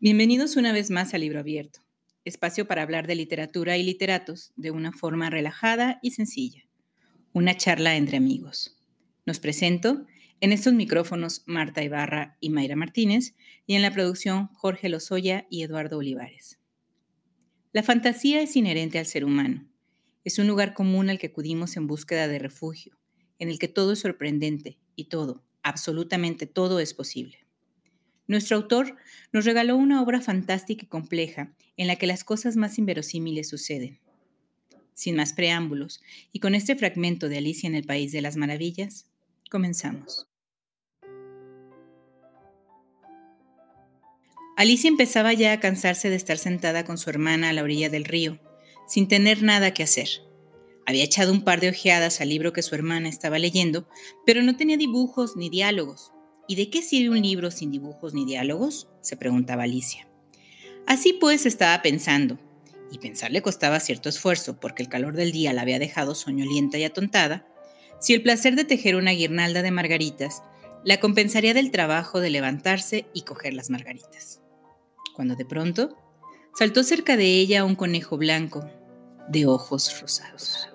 Bienvenidos una vez más a Libro Abierto, espacio para hablar de literatura y literatos de una forma relajada y sencilla. Una charla entre amigos. Nos presento en estos micrófonos Marta Ibarra y Mayra Martínez y en la producción Jorge Lozoya y Eduardo Olivares. La fantasía es inherente al ser humano. Es un lugar común al que acudimos en búsqueda de refugio, en el que todo es sorprendente y todo, absolutamente todo es posible. Nuestro autor nos regaló una obra fantástica y compleja en la que las cosas más inverosímiles suceden. Sin más preámbulos, y con este fragmento de Alicia en el País de las Maravillas, comenzamos. Alicia empezaba ya a cansarse de estar sentada con su hermana a la orilla del río, sin tener nada que hacer. Había echado un par de ojeadas al libro que su hermana estaba leyendo, pero no tenía dibujos ni diálogos, ¿Y de qué sirve un libro sin dibujos ni diálogos? se preguntaba Alicia. Así pues estaba pensando, y pensar le costaba cierto esfuerzo porque el calor del día la había dejado soñolienta y atontada, si el placer de tejer una guirnalda de margaritas la compensaría del trabajo de levantarse y coger las margaritas. Cuando de pronto saltó cerca de ella un conejo blanco de ojos rosados.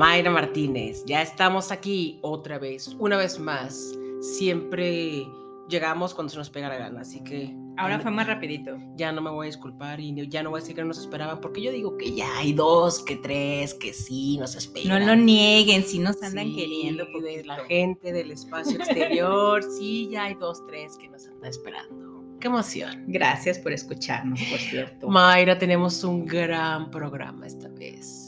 Mayra Martínez, ya estamos aquí otra vez, una vez más. Siempre llegamos cuando se nos pega la gana, así que... Ahora fue más rapidito. Ya no me voy a disculpar y ya no voy a decir que no nos esperaban, porque yo digo que ya hay dos, que tres, que sí, nos esperan. No lo nieguen, si nos andan queriendo. Porque la gente del espacio exterior, sí, ya hay dos, tres que nos andan esperando. Qué emoción. Gracias por escucharnos, por cierto. Mayra, tenemos un gran programa esta vez.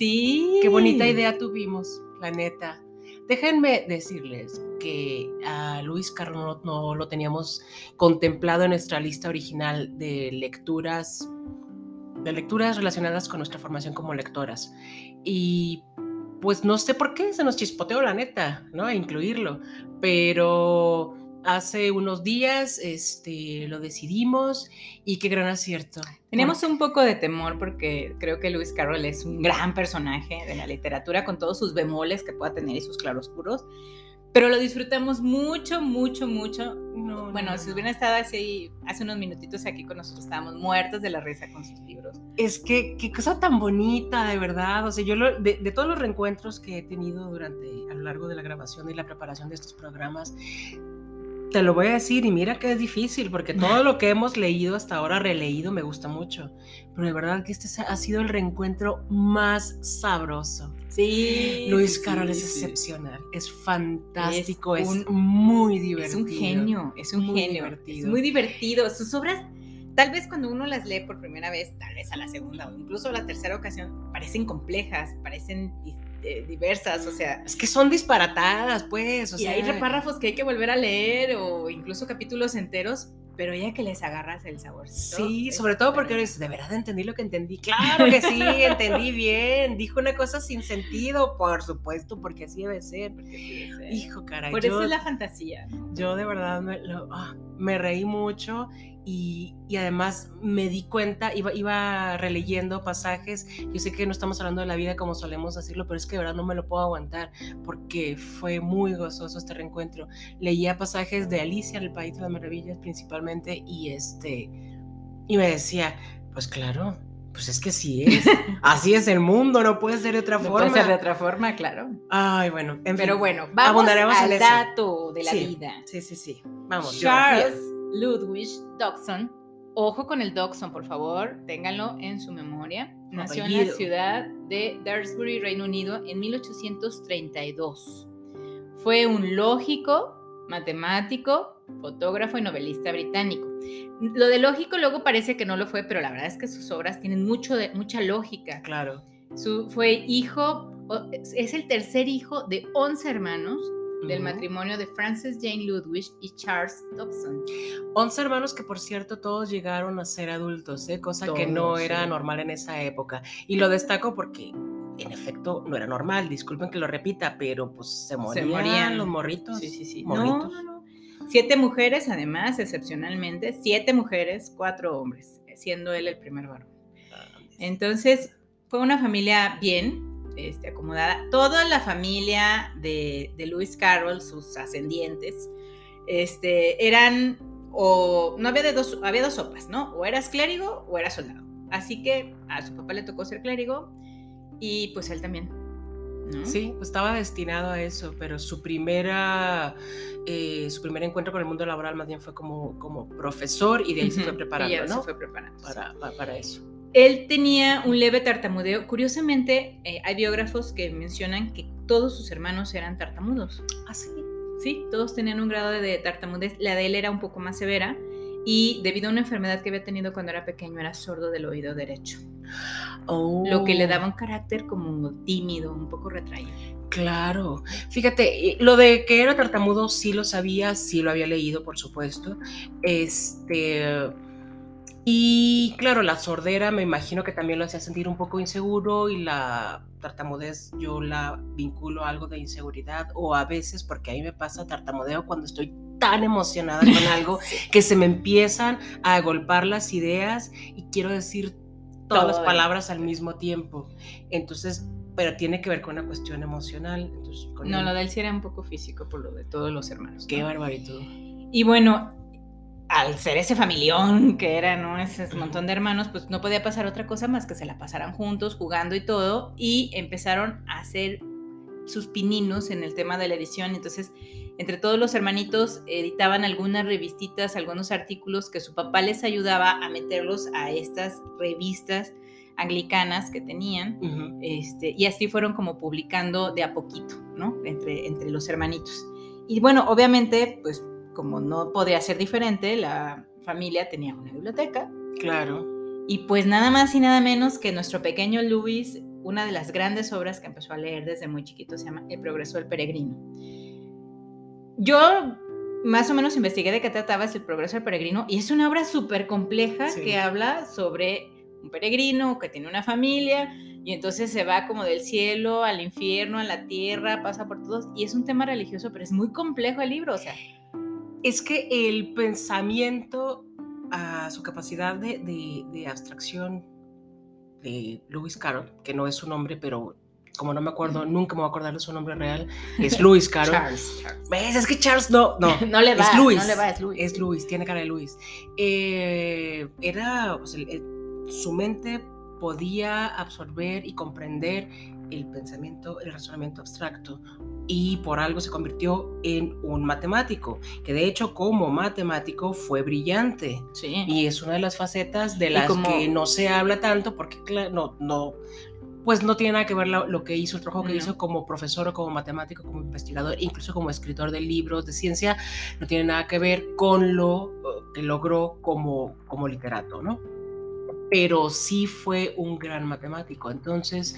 Sí. Qué bonita idea tuvimos, la neta. Déjenme decirles que a Luis Carlos no, lo teníamos contemplado en nuestra lista original de lecturas, de lecturas relacionadas con nuestra formación como lectoras. Y pues no sé por qué se nos chispoteó la neta, ¿no? incluirlo. Pero hace unos días este, lo decidimos y qué gran acierto. Teníamos un poco de temor porque creo que Lewis Carroll es un gran personaje de la literatura con todos sus bemoles que pueda tener y sus claroscuros, pero lo disfrutamos mucho, mucho, mucho. bueno, si hubiera estado así hace unos minutitos aquí con nosotros, estábamos muertos de la risa con sus libros. Es que qué cosa tan bonita, de verdad. O sea, yo de, de todos los reencuentros que he tenido durante a lo largo de la grabación y la preparación de estos programas, te lo voy a decir y mira que es difícil porque todo lo que hemos leído hasta ahora, releído, me gusta mucho. Pero de verdad que este ha sido el reencuentro más sabroso. Sí. Luis Carol es excepcional, es fantástico, es, muy divertido. Es un genio, es un muy genio. Divertido. Es muy divertido. Sus obras, tal vez cuando uno las lee por primera vez, tal vez a la segunda o incluso a la tercera ocasión, parecen complejas, parecen eh, diversas, o sea. Es que son disparatadas, pues. O y hay párrafos que hay que volver a leer o incluso capítulos enteros, pero ya que les agarras el sabor. Sí, sobre todo porque eres, de verdad entendí lo que entendí. Claro que sí, entendí bien. Dijo una cosa sin sentido, por supuesto, porque así debe ser. Hijo, caray. Por eso es la fantasía. Yo de verdad me, ah, me reí mucho y, además me di cuenta, iba, iba releyendo pasajes, yo sé que no estamos hablando de la vida como solemos decirlo, pero es que de verdad no me lo puedo aguantar porque fue muy gozoso este reencuentro. Leía pasajes de Alicia en el País de las Maravillas principalmente y este, y me decía, pues claro, pues es que sí es. Así es el mundo, no puede ser de otra forma. Puede ser de otra forma, claro. Ay, bueno. Pero bueno, vamos al dato de la vida. Sí, sí, sí. Vamos. Charles Ludwig Dodson. Ojo con el Dodson, por favor, ténganlo en su memoria. Nació en la ciudad de Daresbury, Reino Unido, en 1832. Fue un lógico, matemático, fotógrafo y novelista británico. Lo de lógico luego parece que no lo fue, pero la verdad es que sus obras tienen mucho de, mucha lógica. Claro. Su, fue hijo, es el tercer hijo de 11 hermanos del matrimonio de Frances Jane Ludwig y Charles Dobson. 11 hermanos que por cierto todos llegaron a ser adultos, ¿eh? cosa que no era normal en esa época. Y lo destaco porque en efecto no era normal, disculpen que lo repita, pero pues se morían, los morritos. Sí, sí, sí. Morritos. No, no, no. Siete mujeres, además, excepcionalmente, siete mujeres, cuatro hombres, siendo él el primer varón. Entonces, fue una familia bien, este, acomodada. Toda la familia de, de Lewis Carroll, sus ascendientes, este, eran, o no había de dos, había dos sopas, ¿no? O eras clérigo o eras soldado. Así que a su papá le tocó ser clérigo y pues él también. Sí, pues estaba destinado a eso, pero su primera, eh, su primer encuentro con el mundo laboral más bien fue como, como profesor y de ahí se fue preparando, ¿no? Se fue preparando. Para, para, eso. Él tenía un leve tartamudeo. Curiosamente, eh, hay biógrafos que mencionan que todos sus hermanos eran tartamudos. ¿Ah, sí? Sí, todos tenían un grado de tartamudez. La de él era un poco más severa y debido a una enfermedad que había tenido cuando era pequeño era sordo del oído derecho. Lo que le daba un carácter como tímido, un poco retraído. Claro, fíjate, lo de que era tartamudo sí lo sabía, sí lo había leído, por supuesto. Este, y claro, la sordera me imagino que también lo hacía sentir un poco inseguro y la tartamudez yo la vinculo a algo de inseguridad o a veces, porque ahí me pasa tartamudeo cuando estoy tan emocionada con algo que se me empiezan a agolpar las ideas y quiero decir todas las palabras al mismo tiempo. Entonces, pero tiene que ver con una cuestión emocional. no, lo de él sí era un poco físico por lo de todos los hermanos. Qué barbarito. Y bueno, al ser ese familión que era, ¿no? Ese montón de hermanos, pues no podía pasar otra cosa más que se la pasaran juntos, jugando y todo, y empezaron a hacer sus pininos en el tema de la edición. Entonces, entre todos los hermanitos editaban algunas revistitas, algunos artículos que su papá les ayudaba a meterlos a estas revistas anglicanas que tenían, este, y así fueron como publicando de a poquito, ¿no? Entre, entre los hermanitos. Y bueno, obviamente, pues como no podía ser diferente, la familia tenía una biblioteca. Claro. Y pues nada más y nada menos que nuestro pequeño Luis, una de las grandes obras que empezó a leer desde muy chiquito se llama El progreso del peregrino. Yo más o menos investigué de qué trataba el progreso del peregrino y es una obra súper compleja que habla sobre un peregrino que tiene una familia y entonces se va como del cielo al infierno, a la tierra, pasa por todos y es un tema religioso, pero es muy complejo el libro, o sea, es que el pensamiento, a su capacidad de, abstracción de Lewis Carroll, que no es su nombre, pero como no me acuerdo, nunca me voy a acordar de su nombre real, es Lewis Carroll. Charles, ¿Ves? Es que Charles no, no, no le va, es Luis, no le va, es Luis. Es Luis, tiene cara de Luis. Eh, era, su mente podía absorber y comprender el pensamiento, el razonamiento abstracto y por algo se convirtió en un matemático, que de hecho como matemático fue brillante. Sí. Y es una de las facetas de las que no se habla tanto porque no, no, pues no tiene nada que ver lo, que hizo, el trabajo que hizo como profesor o como matemático, como investigador, incluso como escritor de libros de ciencia, no tiene nada que ver con lo que logró como, como literato, ¿no? Pero sí fue un gran matemático. Entonces,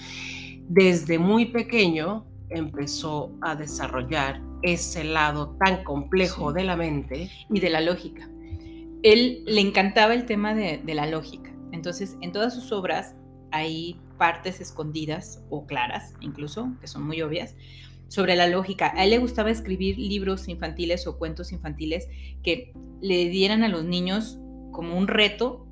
desde muy pequeño empezó a desarrollar ese lado tan complejo de la mente. Y de la lógica. Él le encantaba el tema de, de la lógica. Entonces, en todas sus obras hay partes escondidas o claras, incluso, que son muy obvias, sobre la lógica. A él le gustaba escribir libros infantiles o cuentos infantiles que le dieran a los niños como un reto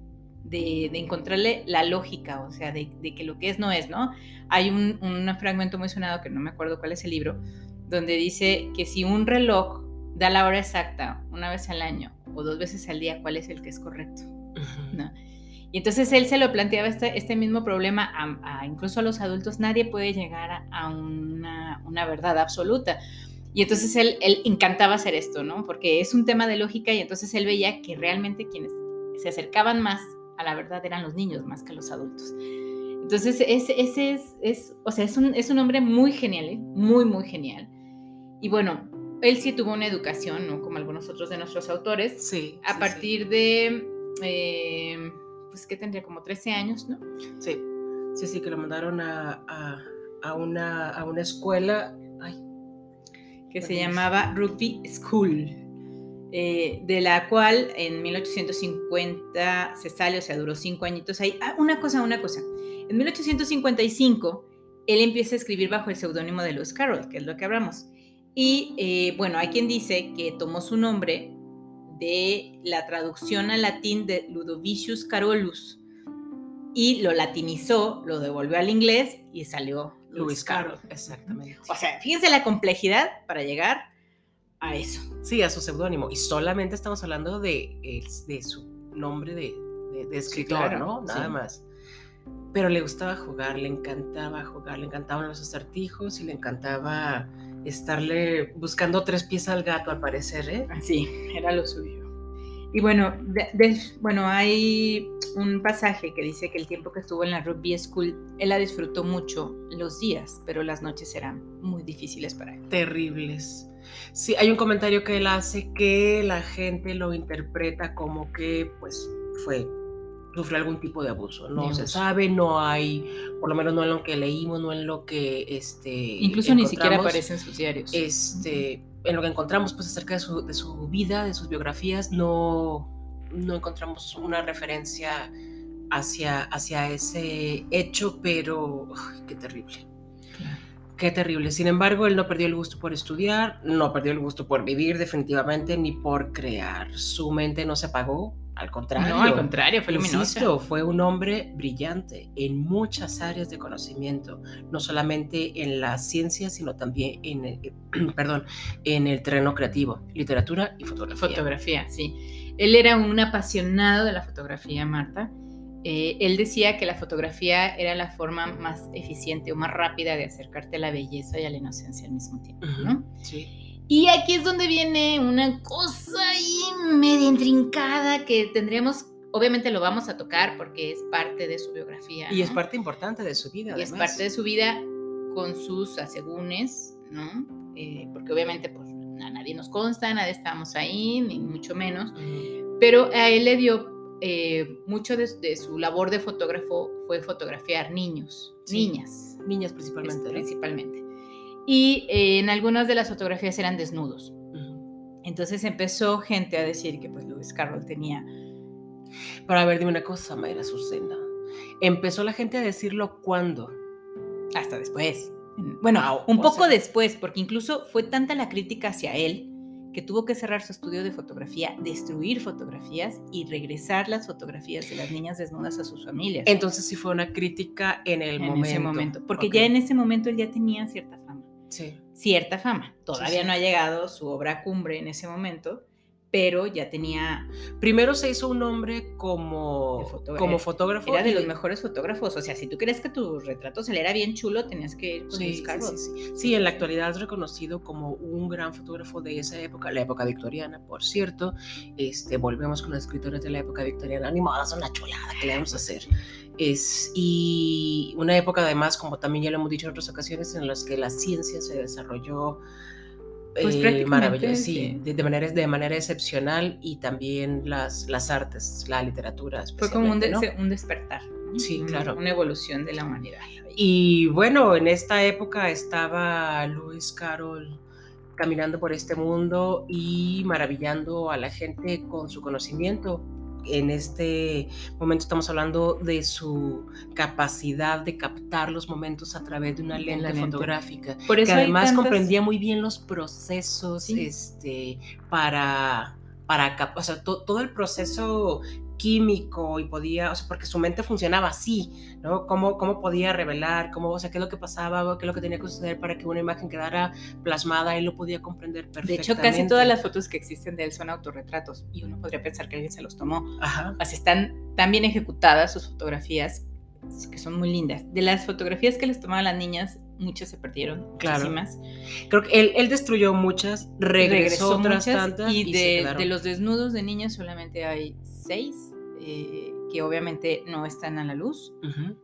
de, encontrarle la lógica, o sea, de, que lo que es no es, ¿no? Hay un, fragmento muy sonado, que no me acuerdo cuál es el libro, donde dice que si un reloj da la hora exacta una vez al año o dos veces al día, ¿cuál es el que es correcto? Y entonces él se lo planteaba este, este mismo problema a, incluso a los adultos, nadie puede llegar a, una, una, verdad absoluta. Y entonces él, él encantaba hacer esto, ¿no? Porque es un tema de lógica y entonces él veía que realmente quienes se acercaban más a la verdad eran los niños más que los adultos. Entonces, ese, es, es, o sea, es un, es un hombre muy genial, ¿eh? muy, muy genial. Y bueno, él sí tuvo una educación, ¿no? Como algunos otros de nuestros autores. Sí. A partir de, eh, pues, que tendría como 13 años, ¿no? Sí, sí, sí, que lo mandaron a, a, una, a una escuela. que se llamaba Rugby School. Eh, de la cual en 1850 se sale, o sea, duró cinco añitos ahí. Ah, una cosa, una cosa. En 1855 él empieza a escribir bajo el seudónimo de Lewis Carroll, que es lo que hablamos. Y eh, bueno, hay quien dice que tomó su nombre de la traducción al latín de Ludovicius Carolus y lo latinizó, lo devolvió al inglés y salió Luis Carol. Exactamente. O sea, fíjense la complejidad para llegar a eso. Sí, a su seudónimo. Y solamente estamos hablando de, de su nombre de, de, escritor, ¿no? Nada más. Pero le gustaba jugar, le encantaba jugar, le encantaban los acertijos y le encantaba estarle buscando tres pies al gato, al parecer, ¿eh? Sí, era lo suyo. Y bueno, bueno, hay un pasaje que dice que el tiempo que estuvo en la Rugby School, él la disfrutó mucho los días, pero las noches eran muy difíciles para él. Terribles. Sí, hay un comentario que él hace que la gente lo interpreta como que pues fue sufrió algún tipo de abuso. No se sabe, no hay, por lo menos no en lo que leímos, no en lo que este incluso ni siquiera aparece en sus diarios. Este, en lo que encontramos pues acerca de su, de su vida, de sus biografías, no, no encontramos una referencia hacia, hacia ese hecho, pero qué terrible. Qué terrible. Sin embargo, él no perdió el gusto por estudiar, no perdió el gusto por vivir definitivamente, ni por crear. Su mente no se apagó, al contrario. No, al contrario, fue luminoso. fue un hombre brillante en muchas áreas de conocimiento, no solamente en la ciencia, sino también en el, perdón, en el terreno creativo, literatura y fotografía. Fotografía, sí. Él era un apasionado de la fotografía, Marta eh, él decía que la fotografía era la forma más eficiente o más rápida de acercarte a la belleza y a la inocencia al mismo tiempo, ¿no? Sí. Y aquí es donde viene una cosa ahí media intrincada que tendríamos, obviamente lo vamos a tocar porque es parte de su biografía. Y es parte importante de su vida. Y es parte de su vida con sus asegúnes, ¿no? Eh, porque obviamente pues a nadie nos consta, nadie estábamos ahí, ni mucho menos, pero a él le dio eh, mucho de, su labor de fotógrafo fue fotografiar niños, niñas. Niñas principalmente. Principalmente. Y eh, en algunas de las fotografías eran desnudos. Entonces empezó gente a decir que pues Lewis Carroll tenía... Para ver, dime una cosa, Mayra Susena. Empezó la gente a decirlo cuándo. Hasta después. Bueno, un poco después, porque incluso fue tanta la crítica hacia él que tuvo que cerrar su estudio de fotografía, destruir fotografías y regresar las fotografías de las niñas desnudas a sus familias. Entonces sí fue una crítica en el en momento. Ese momento. Porque ya en ese momento él ya tenía cierta fama. Sí. Cierta fama. Todavía no ha llegado su obra cumbre en ese momento, pero ya tenía... Primero se hizo un nombre como, como fotógrafo. Era de los mejores fotógrafos. O sea, si tú crees que tu retrato se le era bien chulo, tenías que ir con sí, sí, sí, sí, en la actualidad es reconocido como un gran fotógrafo de esa época, la época victoriana, por cierto. Este, volvemos con los escritores de la época victoriana. Animadas, una chulada que le vamos a hacer. Es, y una época además, como también ya lo hemos dicho en otras ocasiones, en las que la ciencia se desarrolló pues eh, maravilloso, sí, de, manera, de manera excepcional y también las, las artes, la literatura. Fue como un, un despertar. Sí, claro. Una evolución de la humanidad. Y bueno, en esta época estaba Lewis Carroll caminando por este mundo y maravillando a la gente con su conocimiento en este momento estamos hablando de su capacidad de captar los momentos a través de una lente, fotográfica. Por eso que además comprendía muy bien los procesos este, para, para o sea, todo el proceso químico y podía, o sea, porque su mente funcionaba así, ¿no? ¿Cómo, cómo podía revelar, cómo, o sea, qué es lo que pasaba, qué es lo que tenía que suceder para que una imagen quedara plasmada, él lo podía comprender perfectamente. De hecho, casi todas las fotos que existen de él son autorretratos y uno podría pensar que alguien se los tomó. Ajá. Así están tan bien ejecutadas sus fotografías que son muy lindas. De las fotografías que les tomaban las niñas, muchas se perdieron, claro. muchísimas. Creo que él, él destruyó muchas, regresó, otras tantas y, de, de, los desnudos de niñas solamente hay seis eh, que obviamente no están a la luz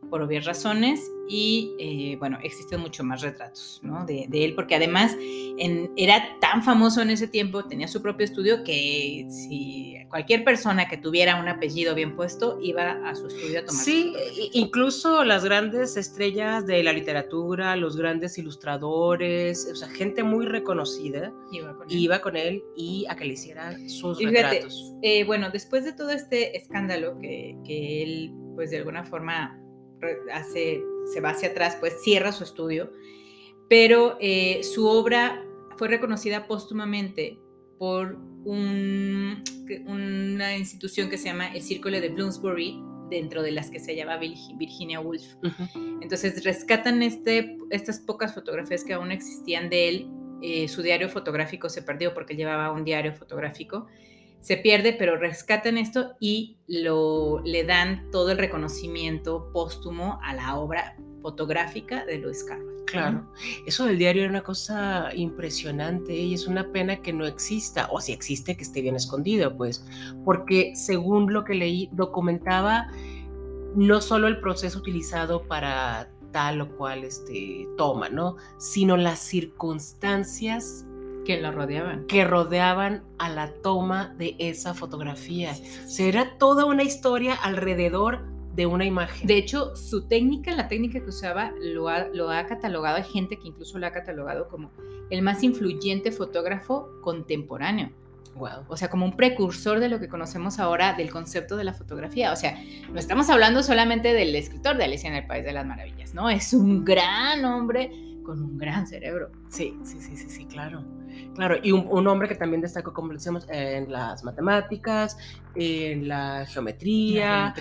por obvias razones y eh, bueno, existen mucho más retratos ¿no? de, él porque además en, era tan famoso en ese tiempo, tenía su propio estudio que si cualquier persona que tuviera un apellido bien puesto iba a su estudio a tomar. Sí, incluso las grandes estrellas de la literatura, los grandes ilustradores, o sea, gente muy reconocida iba con él, y a que le hicieran sus retratos. Eh, bueno, después de todo este escándalo que, que él, pues de alguna forma hace, se va hacia atrás, pues cierra su estudio, pero eh, su obra fue reconocida póstumamente por una institución que se llama el Círculo de Bloomsbury, dentro de las que se llama Virginia Woolf. Entonces rescatan este, estas pocas fotografías que aún existían de él. Eh, su diario fotográfico se perdió porque llevaba un diario fotográfico. Se pierde, pero rescatan esto y lo, le dan todo el reconocimiento póstumo a la obra fotográfica de Lewis Carroll. Claro, eso del diario era una cosa impresionante y es una pena que no exista, o si existe, que esté bien escondido, pues, porque según lo que leí, documentaba no solo el proceso utilizado para tal o cual este, toma, ¿no? Sino las circunstancias que la rodeaban. Que rodeaban a la toma de esa fotografía. Será toda una historia alrededor de una imagen. De hecho, su técnica, la técnica que usaba, lo ha, lo ha catalogado, hay gente que incluso lo ha catalogado como el más influyente fotógrafo contemporáneo. Wow. O sea, como un precursor de lo que conocemos ahora del concepto de la fotografía. O sea, no estamos hablando solamente del escritor de Alicia en el País de las Maravillas, ¿no? Es un gran hombre con un gran cerebro. Sí, sí, sí, sí, sí, claro. Claro, y un, hombre que también destacó, como decíamos, en las matemáticas, en la geometría.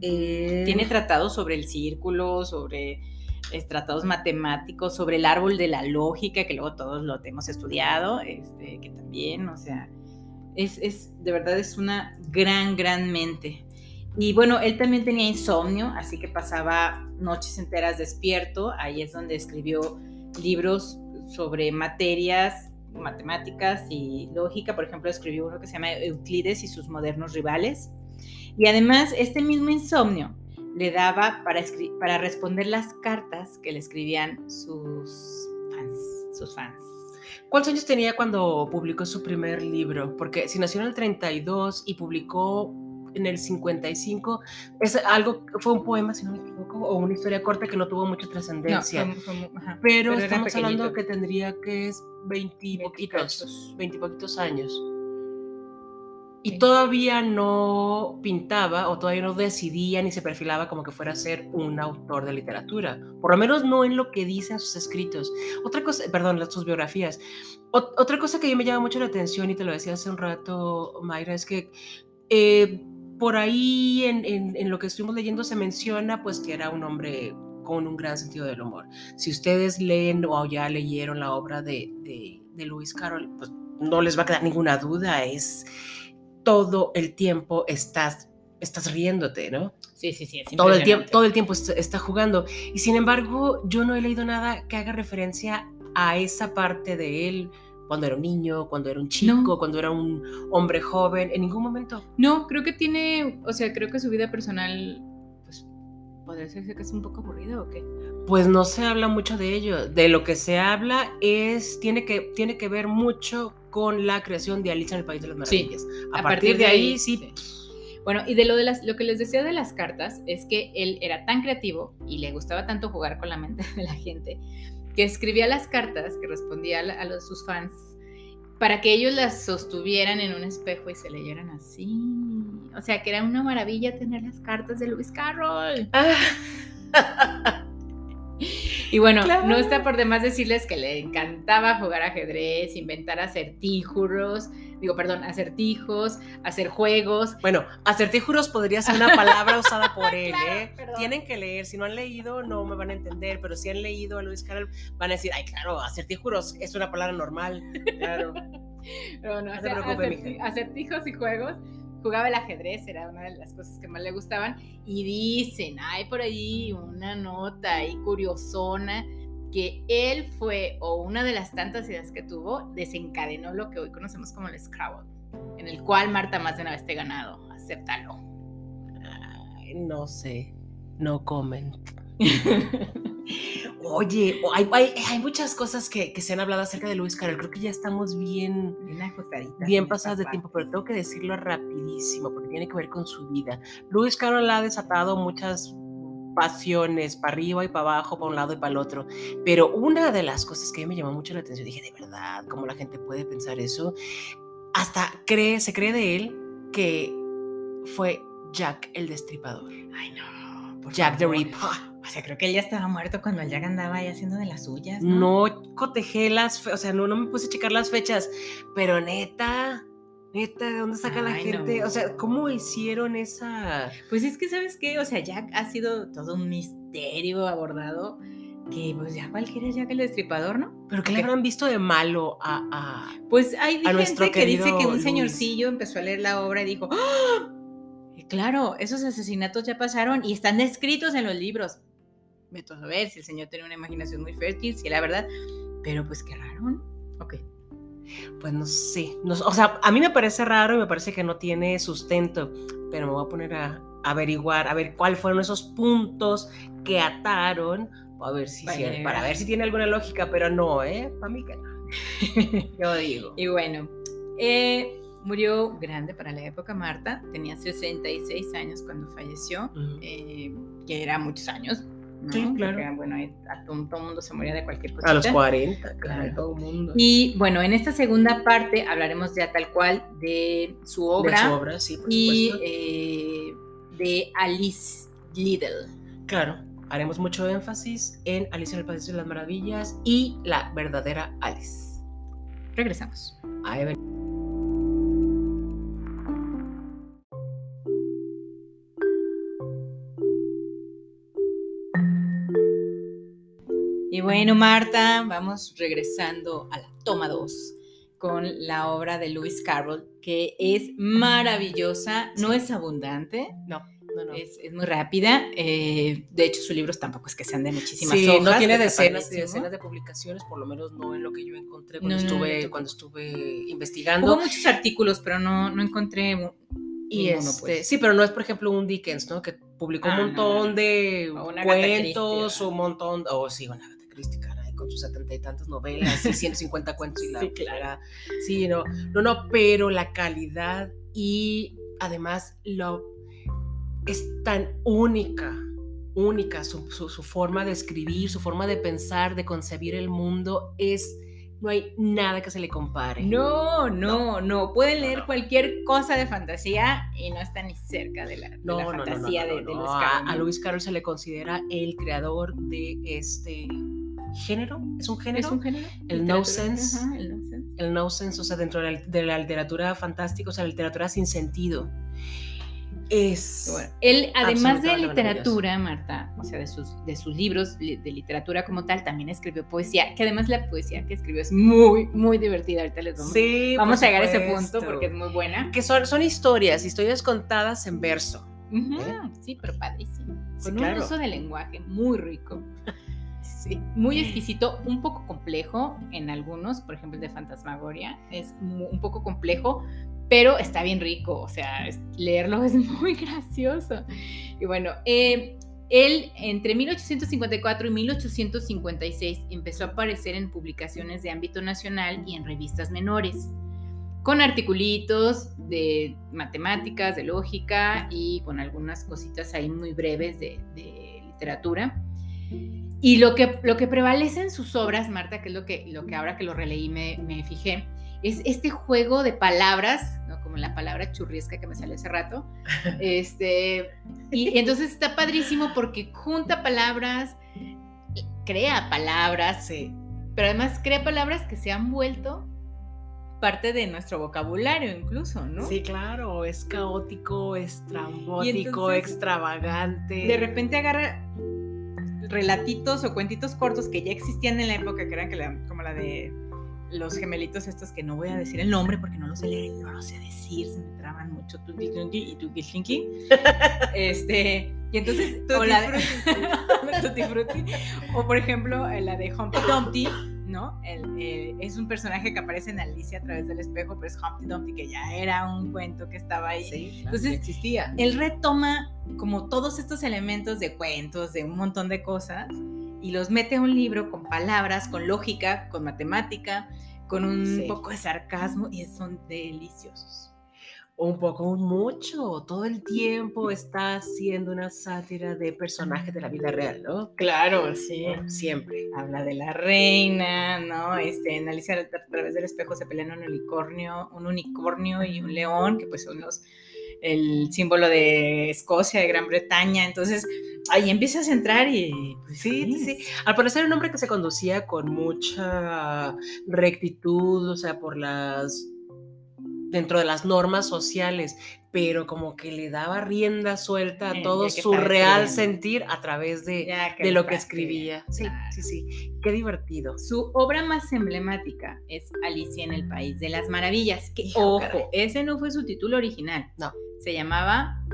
Tiene tratados sobre el círculo, sobre tratados matemáticos, sobre el árbol de la lógica, que luego todos lo hemos estudiado, este, que también, o sea, es, es, de verdad es una gran, gran mente. Y bueno, él también tenía insomnio, así que pasaba noches enteras despierto. Ahí es donde escribió libros sobre materias matemáticas y lógica, por ejemplo, escribió uno que se llama Euclides y sus modernos rivales. Y además, este mismo insomnio le daba para, para responder las cartas que le escribían sus fans, sus fans. ¿Cuántos años tenía cuando publicó su primer libro? Porque si nació en el 32 y publicó en el 55, es algo, fue un poema, si no me equivoco, o una historia corta que no tuvo mucha trascendencia. pero, estamos hablando que tendría que es 20 poquitos, 20 poquitos años. Y todavía no pintaba o todavía no decidía ni se perfilaba como que fuera a ser un autor de literatura. Por lo menos no en lo que dicen sus escritos. Otra cosa, perdón, sus biografías. otra cosa que a mí me llama mucho la atención y te lo decía hace un rato, Mayra, es que eh, por ahí en, lo que estuvimos leyendo se menciona pues que era un hombre con un gran sentido del humor. Si ustedes leen o ya leyeron la obra de, de, Lewis Carroll, pues no les va a quedar ninguna duda, es todo el tiempo estás, estás riéndote, ¿no? Sí, sí, sí. todo, el tiempo, todo el tiempo está jugando. Y sin embargo, yo no he leído nada que haga referencia a esa parte de él cuando era un niño, cuando era un chico, cuando era un hombre joven, en ningún momento. No, creo que tiene, o sea, creo que su vida personal, pues, podría ser que es un poco aburrida o qué. Pues no se habla mucho de ello. De lo que se habla es, tiene que, tiene que ver mucho con la creación de Alicia en el País de las Maravillas. A, partir, de ahí, sí. Bueno, y de lo, de las, lo que les decía de las cartas es que él era tan creativo y le gustaba tanto jugar con la mente de la gente que escribía las cartas que respondía a, los, sus fans para que ellos las sostuvieran en un espejo y se leyeran así. O sea, que era una maravilla tener las cartas de Lewis Carroll. y bueno, no está por demás decirles que le encantaba jugar ajedrez, inventar acertijos, digo, perdón, acertijos, hacer juegos. Bueno, acertijos podría ser una palabra usada por él, ¿eh? Tienen que leer, si no han leído no me van a entender, pero si han leído a Luis Carroll van a decir, ay, claro, acertijos es una palabra normal, claro. Pero no, no acertijos y juegos jugaba el ajedrez, era una de las cosas que más le gustaban, y dicen, hay por ahí una nota ahí curiosona que él fue, o una de las tantas ideas que tuvo, desencadenó lo que hoy conocemos como el Scrabble, en el cual Marta más de una vez te ganado. Acéptalo. no sé, no comment. Oye, hay, hay, muchas cosas que, que, se han hablado acerca de Luis Carroll. Creo que ya estamos bien, bien, bien pasadas de tiempo, pero tengo que decirlo rapidísimo porque tiene que ver con su vida. Luis Carroll ha desatado muchas pasiones para arriba y para abajo, para un lado y para el otro. Pero una de las cosas que me llamó mucho la atención, dije, de verdad, ¿cómo la gente puede pensar eso? Hasta cree, se cree de él que fue Jack el Destripador. Ay, no. Jack the Ripper. O sea, creo que él ya estaba muerto cuando el Jack andaba ahí haciendo de las suyas. No, no cotejé las, o sea, no, no me puse a checar las fechas, pero neta, neta, ¿de dónde saca la gente? no. O sea, ¿cómo hicieron esa? Pues es que, ¿sabes qué? O sea, Jack ha sido todo un misterio abordado que pues ya cualquiera es Jack el Destripador, ¿no? ¿Pero qué le habrán visto de malo a, a- Pues hay A gente que dice que un Luis. señorcillo empezó a leer la obra y dijo. Y claro, esos asesinatos ya pasaron y están descritos en los libros. Vete a ver si el señor tiene una imaginación muy fértil, si la verdad, pero pues qué raro, ¿no? Ok. Pues no sé. no- o sea, a mí me parece raro y me parece que no tiene sustento, pero me voy a poner a averiguar, a ver cuáles fueron esos puntos que ataron, a ver si, Para si- llegar. para ver si tiene alguna lógica, pero no, ¿eh? Para mí que no. Yo digo. Y bueno, eh, murió grande para la época Marta, tenía 66 años cuando falleció, Ujú. eh, que era muchos años. ¿No? Sí, claro. Porque, bueno, a todo, todo el mundo se moría de cualquier cosa. A los 40, claro, Claro. todo el mundo. Y bueno, en esta segunda parte hablaremos ya tal cual de su obra, De su obra, sí, por y supuesto. eh, de Alice Liddell. Claro, haremos mucho énfasis en Alicia en el País de las Maravillas y la verdadera Alice. Regresamos. Ahí Y bueno, Marta, vamos regresando a la toma 2 con la obra de Lewis Carroll, que es maravillosa, no es abundante, No, no, no. es, es muy rápida. eh, de hecho, sus libros tampoco es que sean de muchísimas Sí, hojas. no tiene decenas y decenas de publicaciones, por lo menos no en lo que yo encontré cuando No, estuve, cuando estuve Hubo investigando. muchos artículos, pero no, no encontré Y ninguno, este, pues. sí, pero no es, por ejemplo, un Dickens, ¿no? Que publicó Ah, un no, montón de O cuentos, un montón, o sí, una Caray, con sus setenta y tantas novelas y 150 cuentos y la Sí, claro. fregada. Sí, no, no, no, pero la calidad y además lo es tan única, única su, su- su forma de escribir, su forma de pensar, de concebir el mundo, es, no hay nada que se le compare. No, no, no. Pueden leer no. cualquier cosa de fantasía y no está ni cerca de la, de No, la no, no, no, fantasía no, de, no, de no. Lewis A- Carroll. A, Lewis Carroll se le considera el creador de este género. ¿Es un género? ¿Es un género? El Literatura. nonsense. Ajá, el nonsense. El nonsense, o sea, dentro de la, de la literatura fantástica, o sea, la literatura sin sentido. Es. Bueno, él, además de literatura, Marta, o sea, de sus, de sus libros li- de literatura como tal, también escribió poesía, que además la poesía que escribió es muy, muy divertida. Ahorita les vamos, sí, vamos a llegar a ese punto porque es muy buena. Que son, son historias, historias contadas en verso. Ujú, ¿Eh? Sí, pero padrísimo. Sí, Con claro. un uso de lenguaje muy rico. Sí. muy exquisito, un poco complejo en algunos, por ejemplo el de Fantasmagoria, es un poco complejo, pero está bien rico, o sea, leerlo es muy gracioso. Y bueno, eh, él entre 1854 y 1856 empezó a aparecer en publicaciones de ámbito nacional y en revistas menores, con articulitos de matemáticas, de lógica y con algunas cositas ahí muy breves de, de literatura. Y lo que, lo que prevalece en sus obras, Marta, que es lo que, lo que ahora que lo releí me, me fijé, es este juego de palabras, ¿no? como la palabra churriesca que me salió hace rato. Este, y, entonces está padrísimo porque junta palabras, crea palabras, Sí. pero además crea palabras que se han vuelto parte de nuestro vocabulario incluso, ¿no? Sí, claro, es caótico, estrambótico, extravagante. de repente agarra relatitos o cuentitos cortos que ya existían en la época, que eran que la- como la de los gemelitos estos que no voy a decir el nombre porque no lo sé leer no lo sé decir, se me traban mucho tuki tuki y tuki slinky. Este, y entonces, o la de, o por ejemplo, eh, la de Humpty Dumpty, ¿no? El, eh, es un personaje que aparece en Alicia a través del espejo, pero es Humpty Dumpty, que ya era un cuento que estaba ahí. Sí, Entonces, sí existía. él retoma como todos estos elementos de cuentos, de un montón de cosas, y los mete a un libro con palabras, con lógica, con matemática, con un Sí. poco de sarcasmo, y son deliciosos. Un poco, mucho. Todo el tiempo está haciendo una sátira de personajes de la vida real, ¿no? Claro, sí. Siempre. Habla de la reina, ¿no? Este, en Alicia a través del espejo se pelean un unicornio, un unicornio y un león, que pues son los el símbolo de Escocia, de Gran Bretaña. Entonces, ahí empiezas a entrar y... Pues, sí, sí, sí. Al parecer un hombre que se conducía con mucha rectitud, o sea, por las dentro de las normas sociales, pero como que le daba rienda suelta a todo su real sentir a través de, de lo que escribía. Sí, sí, sí. Qué divertido. Su obra más emblemática es Alicia en el País de las Maravillas. Que, ojo, ese no fue su título original. No. Se llamaba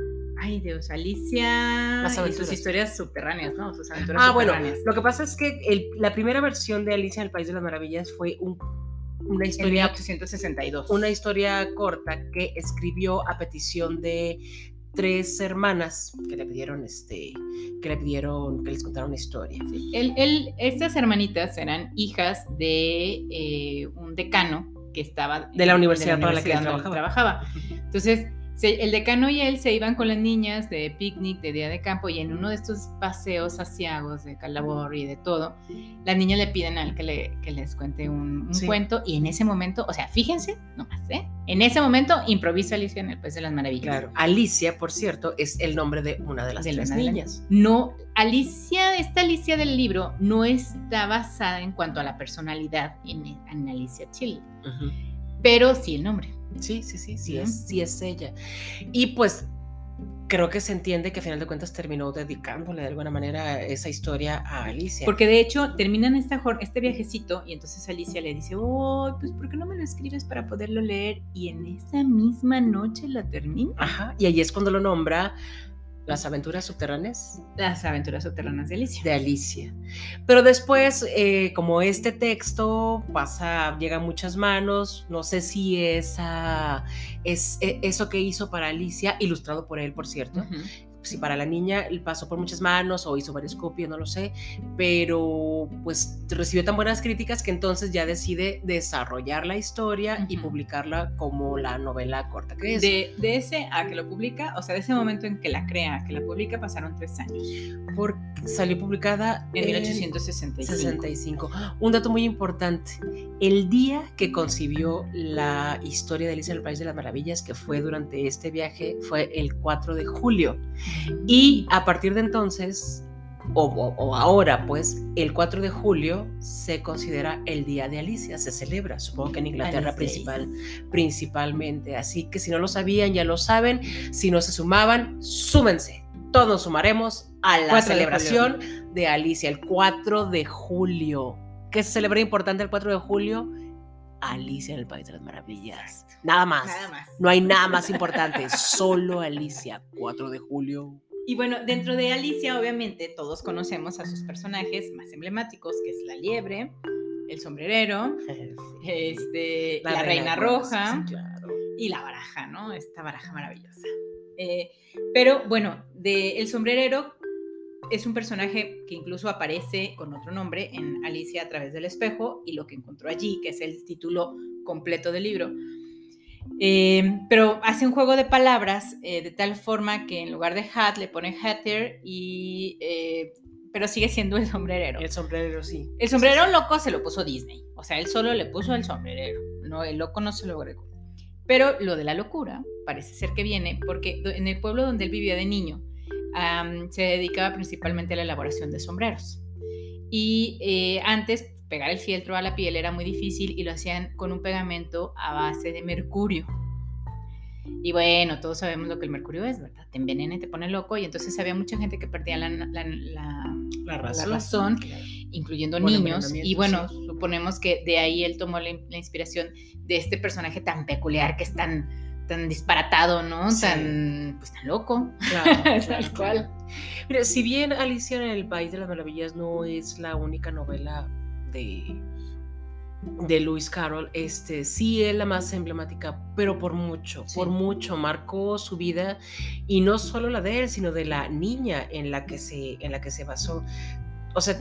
Ay, Dios, Alicia y sus historias subterráneas, ¿no? Sus aventuras ah, bueno, lo que pasa es que la primera versión de Alicia en el País de las Maravillas fue un una historia. 1862. Una historia corta que escribió a petición de tres hermanas que le pidieron este que le pidieron que les contara una historia estas hermanitas eran hijas de eh, un decano que estaba de la universidad, para la que trabajaba. trabajaba. entonces el decano y él se iban con las niñas de picnic, de día de campo, y en uno de estos paseos asiagos de calabor y de todo, las niñas le piden a él que, le, que les cuente un, cuento, y en ese momento, o sea, fíjense nomás, ¿eh? En ese momento improvisa Alicia en el País de las Maravillas. Claro, Alicia, por cierto, es el nombre de una de las tres niñas. No, Alicia, esta Alicia del libro no está basada en cuanto a la personalidad en, Alicia Chile, pero sí el nombre. Sí, sí, sí, sí, es, sí es ella. Y pues creo que se entiende que a final de cuentas terminó dedicándole de alguna manera esa historia a Alicia. Porque de hecho terminan esta, este viajecito y entonces Alicia le dice, oh, pues ¿por qué no me lo escribes para poderlo leer? Y en esa misma noche la termina. Ajá, y ahí es cuando lo nombra las aventuras subterráneas. Las aventuras subterráneas de Alicia. De Alicia. Pero después, eh, como este texto pasa, llega a muchas manos, no sé si esa, es e, eso que hizo para Alicia, ilustrado por él, por cierto, si para la niña pasó por muchas manos o hizo varias copias, no lo sé, pero pues recibió tan buenas críticas que entonces ya decide desarrollar la historia y publicarla como la novela corta que es. De, ese a que lo publica, o sea, de ese momento en que la crea, que la publica, pasaron tres años. Porque salió publicada en 1865. Un dato muy importante, el día que concibió la historia de Alicia en el País de las Maravillas, que fue durante este viaje, fue el 4 de julio. Y a partir de entonces, o, ahora pues, el 4 de julio se considera el Día de Alicia, se celebra, supongo que en Inglaterra principal, principalmente. Así que si no lo sabían, ya lo saben. Si no se sumaban, súmense. Todos sumaremos a la celebración de, Alicia, el 4 de julio. ¿Qué se celebra importante el 4 de julio? Alicia en el País de las Maravillas. Nada más. No hay nada más importante. Solo Alicia, 4 de julio. Y bueno, dentro de Alicia, obviamente, todos conocemos a sus personajes más emblemáticos, que es la liebre, el sombrerero, este, la, reina, roja y la baraja, ¿no? Esta baraja maravillosa. Eh, pero bueno, de el sombrerero es un personaje que incluso aparece con otro nombre en Alicia a través del espejo y lo que encontró allí, que es el título completo del libro. Eh, pero hace un juego de palabras eh, de tal forma que en lugar de hat le pone hatter y eh, pero sigue siendo el sombrerero. El sombrerero, sí. El sombrero loco se lo puso Disney. O sea, él solo le puso el sombrerero. No, el loco no se lo agregó. Pero lo de la locura parece ser que viene porque en el pueblo donde él vivía de niño, se dedicaba principalmente a la elaboración de sombreros. Y eh, antes pegar el fieltro a la piel era muy difícil y lo hacían con un pegamento a base de mercurio. Y bueno, todos sabemos lo que el mercurio es, ¿verdad? Te envenena y te pone loco. Y entonces había mucha gente que perdía la, la, razón, incluyendo niños. Y bueno, suponemos que de ahí él tomó la, inspiración de este personaje tan peculiar que es tan tan disparatado, ¿no? Tan, pues tan loco. Claro, Tal cual. Mira, si bien Alicia en el País de las Maravillas no es la única novela de, de Lewis Carroll, este, sí es la más emblemática, pero por mucho, por mucho, marcó su vida y no solo la de él, sino de la niña en la que se, en la que se basó. O sea,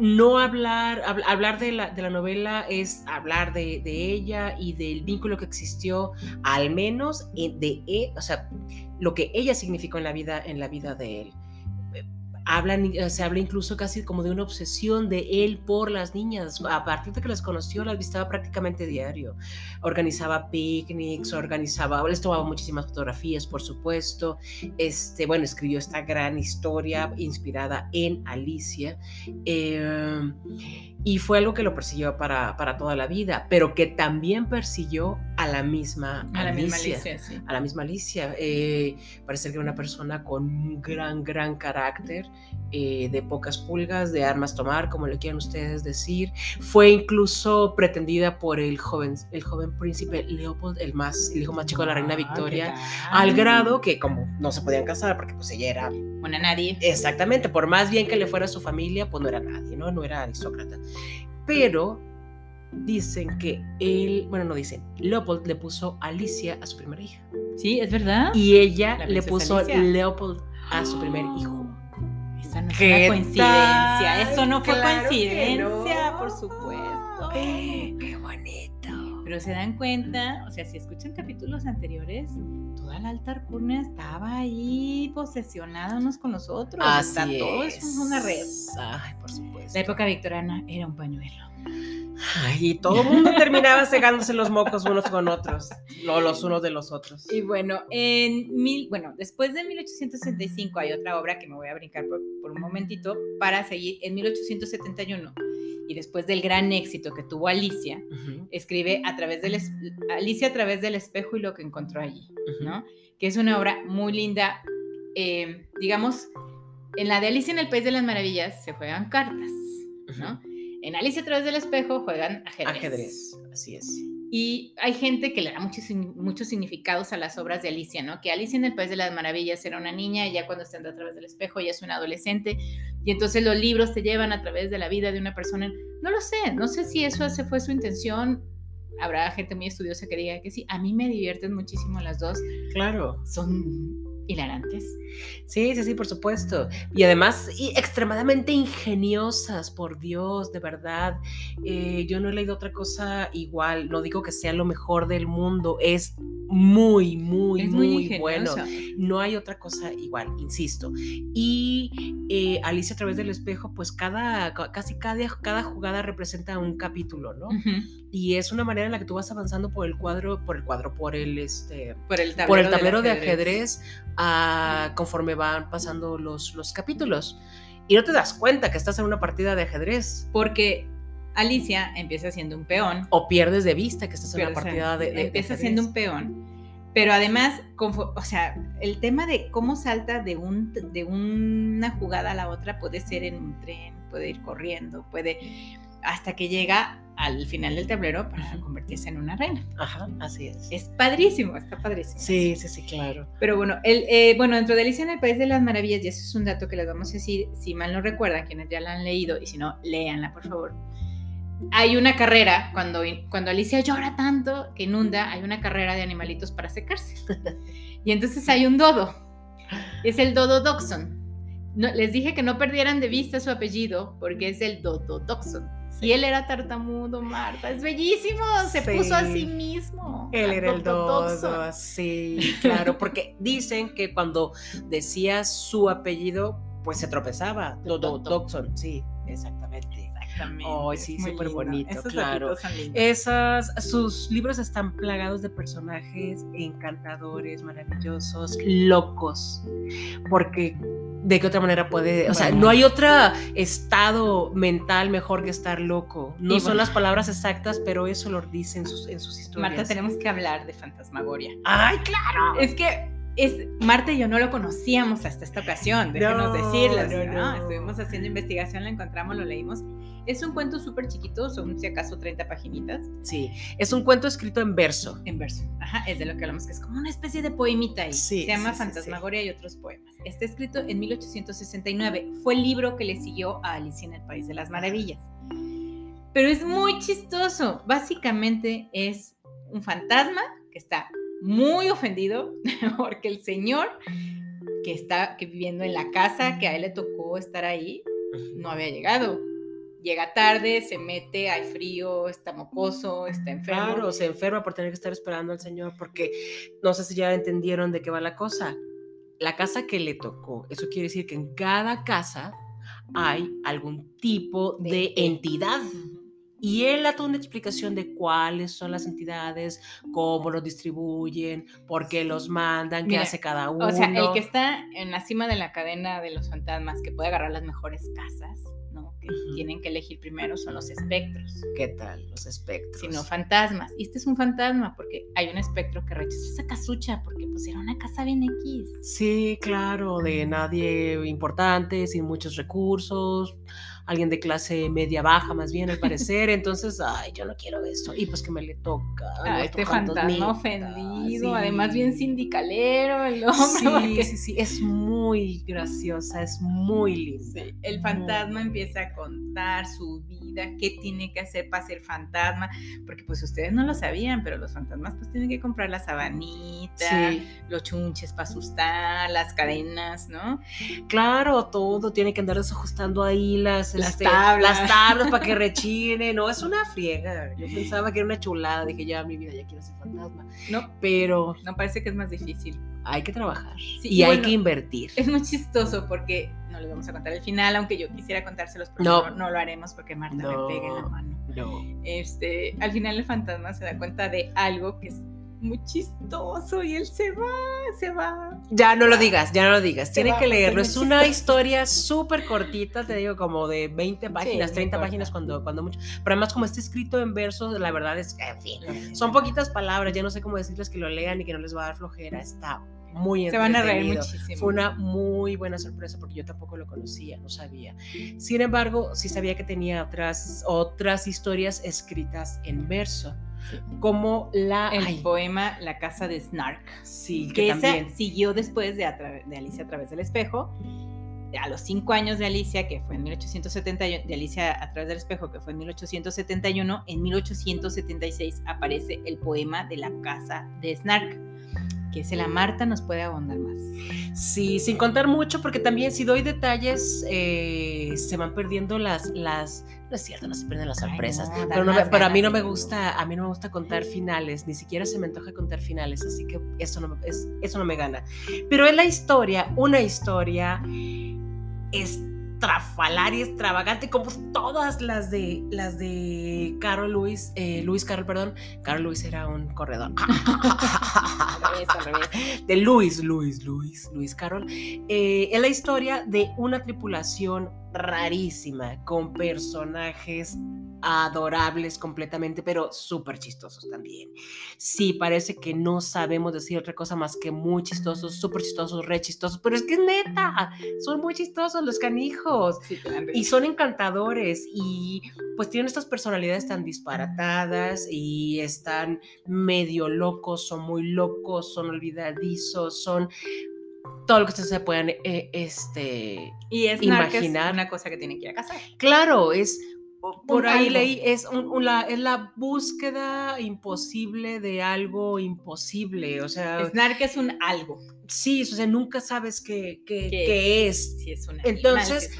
no hablar, hablar de la, de la, novela es hablar de, ella y del vínculo que existió, al menos de, e, o sea, lo que ella significó en la vida, en la vida de él. Hablan, eh, se habla incluso casi como de una obsesión de él por las niñas. A partir de que las conoció, las visitaba prácticamente diario. Organizaba picnics, organizaba, les tomaba muchísimas fotografías, por supuesto. Este, bueno, escribió esta gran historia inspirada en Alicia. Eh, y fue algo que lo persiguió para, para, toda la vida, pero que también persiguió a la misma a Alicia. La misma Alicia sí. A la misma Alicia. Eh, parece que era una persona con un gran, gran carácter, eh, de pocas pulgas, de armas tomar, como le quieran ustedes decir. Fue incluso pretendida por el joven, el joven príncipe Leopold, el, más, el hijo más chico de la reina Victoria, al grado que como no se podían casar porque pues ella era... Una nadie. Exactamente, por más bien que le fuera a su familia, pues no era nadie, ¿no? No era aristócrata. Pero dicen que él, bueno, no dicen, Leopold le puso Alicia a su primera hija. Sí, es verdad. Y ella le puso Alicia. Leopold a su primer hijo. Esa no fue coincidencia. Tal? Eso no fue claro coincidencia, no. por supuesto. qué bonito. Pero se dan cuenta, o sea, si escuchan capítulos anteriores, toda la alta alcurnia estaba ahí posesionada unos con los otros. Así o sea, es. todo es una red. Ay, por supuesto. La época victoriana era un pañuelo. Ay, y todo el mundo terminaba cegándose los mocos unos con otros, no los unos de los otros. Y bueno, en mil, bueno, después de 1865 hay otra obra que me voy a brincar por, por un momentito para seguir en 1871 y después del gran éxito que tuvo Alicia, uh -huh. escribe a través del Alicia a través del espejo y lo que encontró allí, uh -huh. ¿no? Que es una obra muy linda, eh, digamos, en la de Alicia en el País de las Maravillas se juegan cartas, ¿no? Uh -huh. En Alicia a través del espejo juegan ajedrez. Ajedrez, así es. Y hay gente que le da muchos, muchos significados a las obras de Alicia, ¿no? Que Alicia en el País de las Maravillas era una niña y ya cuando está a través del espejo ya es una adolescente y entonces los libros te llevan a través de la vida de una persona. No lo sé, no sé si eso fue su intención. Habrá gente muy estudiosa que diga que sí. A mí me divierten muchísimo las dos. Claro. Son hilarantes. Sí, sí, sí, por supuesto. Y además, y extremadamente ingeniosas, por Dios, de verdad. Eh, yo no he leído otra cosa igual. No digo que sea lo mejor del mundo. Es muy, muy, es muy, muy bueno. No hay otra cosa igual, insisto. Y eh, Alicia a través del espejo, pues cada, casi cada, cada jugada representa un capítulo, ¿no? Uh -huh. Y es una manera en la que tú vas avanzando por el cuadro, por el cuadro, por el, este, por el tablero, por el tablero de ajedrez, de ajedrez a, conforme van pasando los, los capítulos. Y no te das cuenta que estás en una partida de ajedrez. Porque Alicia empieza siendo un peón. O pierdes de vista que estás en una partida de, de Empieza de siendo un peón. Pero además, o sea, el tema de cómo salta de, un, de una jugada a la otra puede ser en un tren, puede ir corriendo, puede hasta que llega al final del tablero para Ajá. convertirse en una reina. Ajá, así es. Es padrísimo, está padrísimo. Sí, sí, sí, claro. Pero bueno, el, eh, bueno, dentro de Alicia en el País de las Maravillas, y eso es un dato que les vamos a decir, si mal no recuerdan, quienes ya la han leído, y si no, léanla, por favor. Hay una carrera, cuando, cuando Alicia llora tanto que inunda, hay una carrera de animalitos para secarse. y entonces hay un dodo. Es el dodo Doxon. No, les dije que no perdieran de vista su apellido porque es el dodo Doxon. Sí. Y él era tartamudo, Marta. Es bellísimo. Se sí. puso a sí mismo. Él era el dodo. Sí, claro. Porque dicen que cuando decía su apellido, pues se tropezaba. Dodo Doxon. Sí, exactamente. Exactamente. Oh, sí, súper bonito, Esos claro. Esas, sus libros están plagados de personajes encantadores, maravillosos, locos. Porque de qué otra manera puede, o sea, no hay otro estado mental mejor que estar loco. No y son bueno. las palabras exactas, pero eso lo dice en sus, en sus historias. Marta, tenemos que hablar de Fantasmagoria. ¡Ay, claro! Es que es, Marta y yo no lo conocíamos hasta esta ocasión, déjenos no, decirles, no, no, Estuvimos haciendo investigación, lo encontramos, lo leímos. Es un cuento súper chiquito, son si acaso 30 paginitas. Sí, es un cuento escrito en verso. En verso, ajá, es de lo que hablamos, que es como una especie de poemita ahí. Sí, Se llama sí, Fantasmagoria sí, y otros poemas. Está escrito en 1869. Fue el libro que le siguió a Alicia en el País de las Maravillas. Pero es muy chistoso. Básicamente es un fantasma que está muy ofendido porque el señor que está que viviendo en la casa, que a él le tocó estar ahí, no había llegado. Llega tarde, se mete, hay frío, está mocoso, está enfermo. Claro, se enferma por tener que estar esperando al señor, porque no sé si ya entendieron de qué va la cosa. la casa que le tocó, eso quiere decir que en cada casa hay algún tipo de, entidad. Y él da toda una explicación de cuáles son las entidades, cómo los distribuyen, por qué los mandan, qué hace cada uno. O sea, el que está en la cima de la cadena de los fantasmas, que puede agarrar las mejores casas, que tienen que elegir primero son los espectros. ¿Qué tal? Los espectros. Si no fantasmas. Y este es un fantasma porque hay un espectro que rechazó esa casucha porque pues era una casa bien X. Sí, claro, de nadie importante, sin muchos recursos alguien de clase media baja más bien al parecer, entonces, ay, yo no quiero eso, y pues que me le toca. este fantasma ofendido, además bien sindicalero el hombre. Sí, sí, sí, es muy graciosa, es muy linda. el fantasma empieza a contar su vida, qué tiene que hacer para ser fantasma, porque pues ustedes no lo sabían, pero los fantasmas pues tienen que comprar la sabanita, los chunches para asustar, las cadenas, ¿no? Claro, todo, tiene que andar desajustando ahí las las este, tablas. Las tablas para que rechine, no, es una friega. Yo pensaba que era una chulada, dije, ya mi vida, ya quiero ser fantasma. No, pero... No, parece que es más difícil. Hay que trabajar y, hay que invertir. Es muy chistoso porque no les vamos a contar el final, aunque yo quisiera contárselos, pero no, lo haremos porque Marta me pega en la mano. No. Este, al final el fantasma se da cuenta de algo que es muy chistoso y él se va, se va. Ya no lo digas, ya no lo digas. Tiene que leerlo. Es una historia súper cortita, te digo, como de 20 páginas, 30 páginas cuando, cuando mucho. Pero además, como está escrito en verso, la verdad es que, en fin, son poquitas palabras. Ya no sé cómo decirles que lo lean y que no les va a dar flojera. Está muy Se van a reír muchísimo. Fue una muy buena sorpresa porque yo tampoco lo conocía, no sabía. Sin embargo, sí sabía que tenía otras, otras historias escritas en verso como la el poema La casa de Snark. Sí, que, siguió después de, de, Alicia a través del espejo. A los cinco años de Alicia, que fue en 1871, de Alicia a través del espejo, que fue en 1871, en 1876 aparece el poema de la casa de Snark que se la Marta nos puede abundar más. Sí, sin contar mucho, porque también si doy detalles, eh, se van perdiendo las, las, no es cierto, no se pierden las sorpresas, pero, no a mí no me gusta, a mí no me gusta contar finales, ni siquiera se me antoja contar finales, así que eso no, es, eso no me gana. Pero es la historia, una historia es trafalar y extravagante como todas las de las de Carol Luis, eh, Luis Carol, perdón, Carol Luis era un corredor. de Luis, Luis, Luis, Luis Carol. Eh, es la historia de una tripulación rarísima con personajes adorables completamente, pero súper chistosos también. Sí, parece que no sabemos decir otra cosa más que muy chistosos, súper chistosos, re chistosos, pero es que es neta, son muy chistosos los canijos y son encantadores y pues tienen estas personalidades tan disparatadas y están medio locos, son muy locos, son olvidadizos, son todo lo que ustedes se puedan eh, este, y es imaginar. una cosa que tiene que ir a casar. Claro, es por ahí leí, es, es la búsqueda imposible de algo imposible, o sea... Snark es un algo. Sí, o sea, nunca sabes qué, qué, es? Si es una Entonces,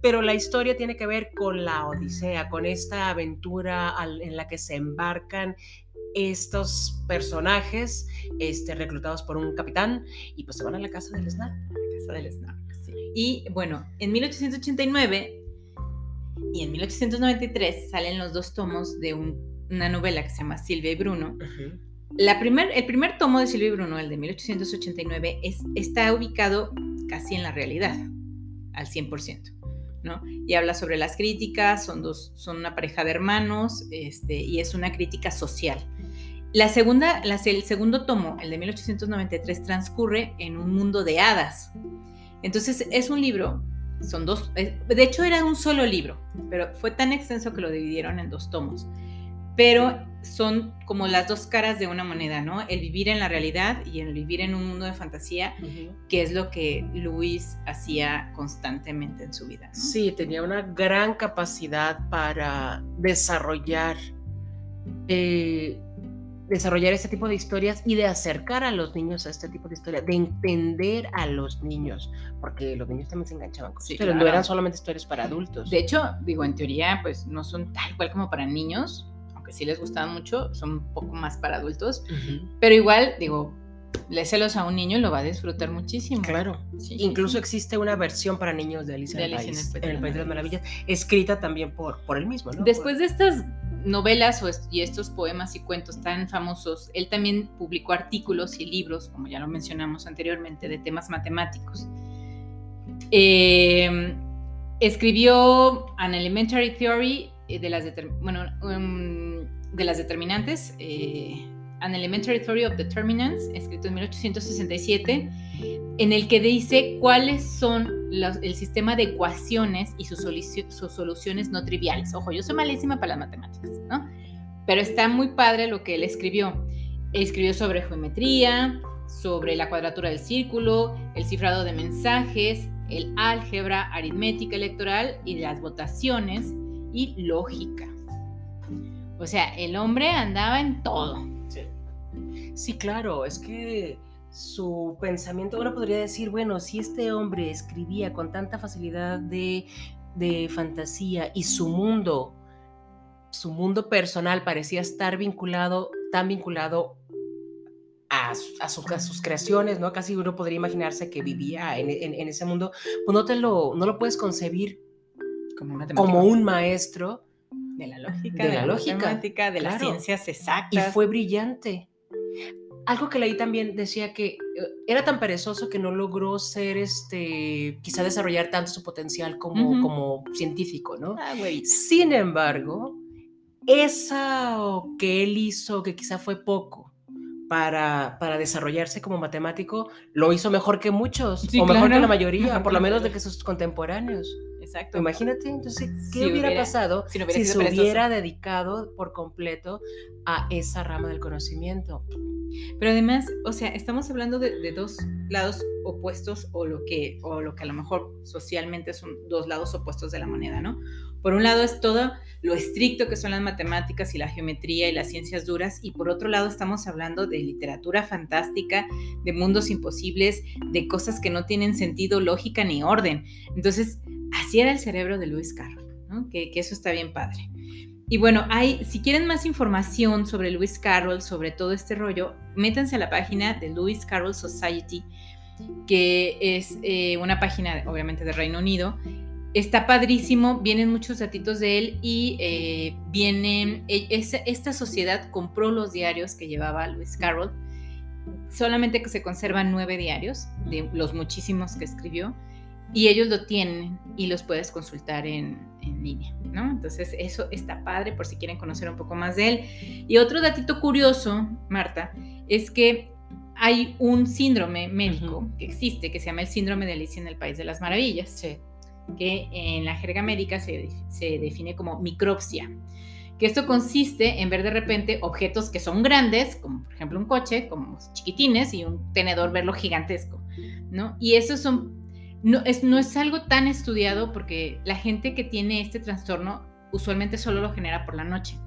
pero la historia tiene que ver con la Odisea, con esta aventura en la que se embarcan estos personajes este, reclutados por un capitán y pues se van a la casa del Snark. A la casa del Snark, sí. Y bueno, en 1889 y en 1893 salen los dos tomos de una novela que se llama Silvia y Bruno. la primer, el primer tomo de Silvia y Bruno, el de 1889, es, está ubicado casi en la realidad, al 100%. ¿no? Y habla sobre las críticas, son, dos, son una pareja de hermanos este, y es una crítica social. La segunda, el segundo tomo, el de 1893, transcurre en un mundo de hadas. Entonces es un libro son dos, eh, de hecho era un solo libro, pero fue tan extenso que lo dividieron en dos tomos. Pero son como las dos caras de una moneda, ¿no? El vivir en la realidad y el vivir en un mundo de fantasía, que es lo que Luis hacía constantemente en su vida. Sí, tenía una gran capacidad para desarrollar eh, desarrollar este tipo de historias y de acercar a los niños a este tipo de historias, de entender a los niños, porque los niños también se enganchaban con sí, pero no eran solamente historias para adultos. De hecho, digo, en teoría, pues no son tal cual como para niños, aunque sí les gustaban mucho, son un poco más para adultos, pero igual, digo, léselos a un niño y lo va a disfrutar muchísimo. Claro. Sí, Incluso sí. existe una versión para niños de Alicia De en el en País, el País en de el las País de las Maravillas, escrita también por, por él mismo, ¿no? Después de estas novelas o est- y estos poemas y cuentos tan famosos, él también publicó artículos y libros, como ya lo mencionamos anteriormente, de temas matemáticos. Eh, escribió An Elementary Theory eh, de las, bueno, um, de las determinantes, eh, An Elementary Theory of Determinants, escrito en 1867, en el que dice cuáles son los- el sistema de ecuaciones y sus, sus soluciones no triviales. Ojo, yo soy malísima para las matemáticas, ¿no? Pero está muy padre lo que él escribió. Escribió sobre geometría, sobre la cuadratura del círculo, el cifrado de mensajes, el álgebra, aritmética electoral y las votaciones y lógica. O sea, el hombre andaba en todo. Sí. Claro, es que su pensamiento, uno podría decir, bueno, si este hombre escribía con tanta facilidad de, de fantasía y su mundo, su mundo personal parecía estar vinculado, tan vinculado a, su- a su- a sus creaciones, ¿no? Casi uno podría imaginarse que vivía en, en- en ese mundo, pues no te lo, no lo puedes concebir Como, un como un maestro de la lógica, de la lógica, matemática, de las claro. ciencias y exactas. fue brillante. Algo que leí también decía que eh, era tan perezoso que no logró ser, este, quizá desarrollar tanto su potencial como, como científico, ¿no? Ah, güey. Sin embargo, eso que él hizo, que quizá fue poco para, para desarrollarse como matemático, lo hizo mejor que muchos, Sí, o mejor que la mayoría, Mejor por lo menos de que sus contemporáneos. Exacto. Imagínate, entonces, ¿qué Si hubiera, hubiera- pasado si no hubiera si se perezoso. hubiera dedicado por completo a esa rama del conocimiento? Pero además, o sea, estamos hablando de, de dos lados opuestos o lo, que, o lo que a lo mejor socialmente son dos lados opuestos de la moneda, ¿no? Por un lado es todo lo estricto que son las matemáticas y la geometría y las ciencias duras, y por otro lado estamos hablando de literatura fantástica, de mundos imposibles, de cosas que no tienen sentido, lógica ni orden. Entonces, así era el cerebro de Lewis Carroll. Que, eso está bien padre. Y bueno, hay, si quieren más información sobre Lewis Carroll, sobre todo este rollo, métanse a la página de Lewis Carroll Society, que es eh, una página obviamente de Reino Unido. Está padrísimo, vienen muchos datitos de él y eh, vienen, e- esa- esta sociedad compró los diarios que llevaba Lewis Carroll, solamente que se conservan nueve diarios de los muchísimos que escribió y ellos lo tienen y los puedes consultar en, en línea, ¿no? Entonces eso está padre por si quieren conocer un poco más de él. Y otro datito curioso, Marta, es que hay un síndrome médico que existe que se llama el síndrome de Alicia en el País de las Maravillas, Sí. que en la jerga médica se, se define como micropsia. Que esto consiste en ver de repente objetos que son grandes, como por ejemplo un coche, como chiquitines, y un tenedor verlo gigantesco, ¿no? Y esos son no es, no es algo tan estudiado porque la gente que tiene este trastorno usualmente solo lo genera por la noche.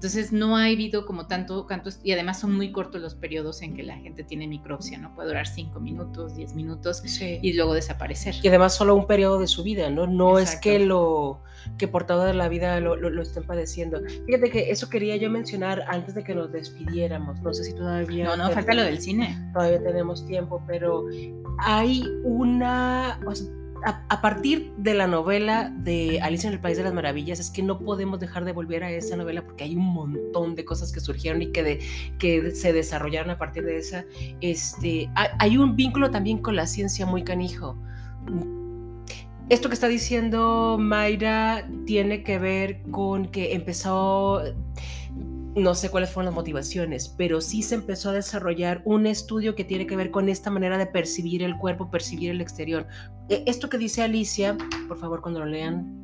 Entonces no ha habido como tanto, tanto y además son muy cortos los periodos en que la gente tiene micropsia, ¿no? Puede durar 5 minutos, 10 minutos Sí. y luego desaparecer. Y además solo un periodo de su vida, ¿no? No es que lo que por toda la vida lo, lo, lo estén padeciendo. Fíjate que eso quería yo mencionar antes de que nos despidiéramos. No sé si todavía... No, no, falta lo del cine. Todavía tenemos tiempo, pero hay una... o sea, a, partir de la novela de Alicia en el País de las Maravillas, es que no podemos dejar de volver a esa novela porque hay un montón de cosas que surgieron y que, que se desarrollaron a partir de esa. Este, hay, hay un vínculo también con la ciencia muy canijo. Esto que está diciendo Mayra tiene que ver con que empezó, no sé cuáles fueron las motivaciones, pero sí se empezó a desarrollar un estudio que tiene que ver con esta manera de percibir el cuerpo, percibir el exterior. Eh, Esto que dice Alicia, por favor cuando lo lean,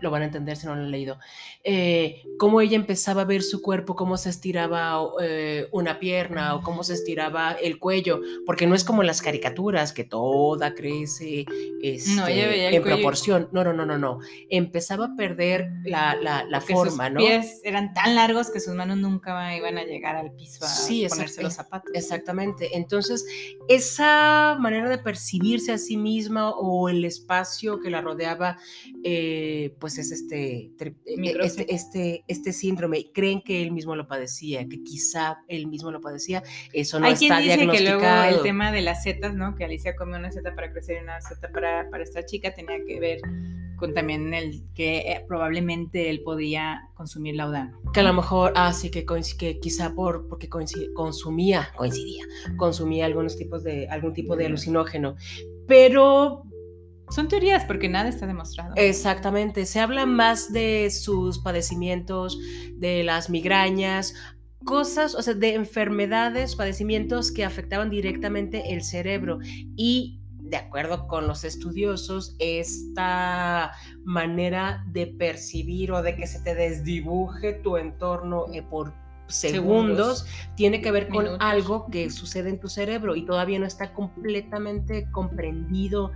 lo van a entender si no lo han leído, eh, cómo ella empezaba a ver su cuerpo, cómo se estiraba eh, una pierna o cómo se estiraba el cuello, porque no es como en las caricaturas que toda crece este, No, en cuello proporción. No, no, no, no, no. Empezaba a perder la, la, la forma, sus ¿no? pies eran tan largos que sus manos nunca iban a llegar al piso a Sí, ponerse los zapatos. Exactamente. Entonces, esa manera de percibirse a sí misma o el espacio que la rodeaba, eh, pues pues es este, eh, Microcefalia. este, este, este síndrome. Creen que él mismo lo padecía, que quizá él mismo lo padecía. Eso no Hay quien está dice que luego el tema de las setas, ¿no? Que Alicia come una seta para crecer y una seta para, para esta chica tenía que ver con también el que eh, probablemente él podía consumir laudano. Que a lo mejor, ah, sí, que, que quizá por, porque consumía, coincidía, consumía algunos tipos de, algún tipo de alucinógeno. Pero Son teorías porque nada está demostrado. Exactamente, se habla más de sus padecimientos, de las migrañas, cosas, o sea, de enfermedades, padecimientos que afectaban directamente el cerebro. Y de acuerdo con los estudiosos, esta manera de percibir o de que se te desdibuje tu entorno eh, por segundos, tiene que ver con Minutos. algo que sucede en tu cerebro y todavía no está completamente comprendido,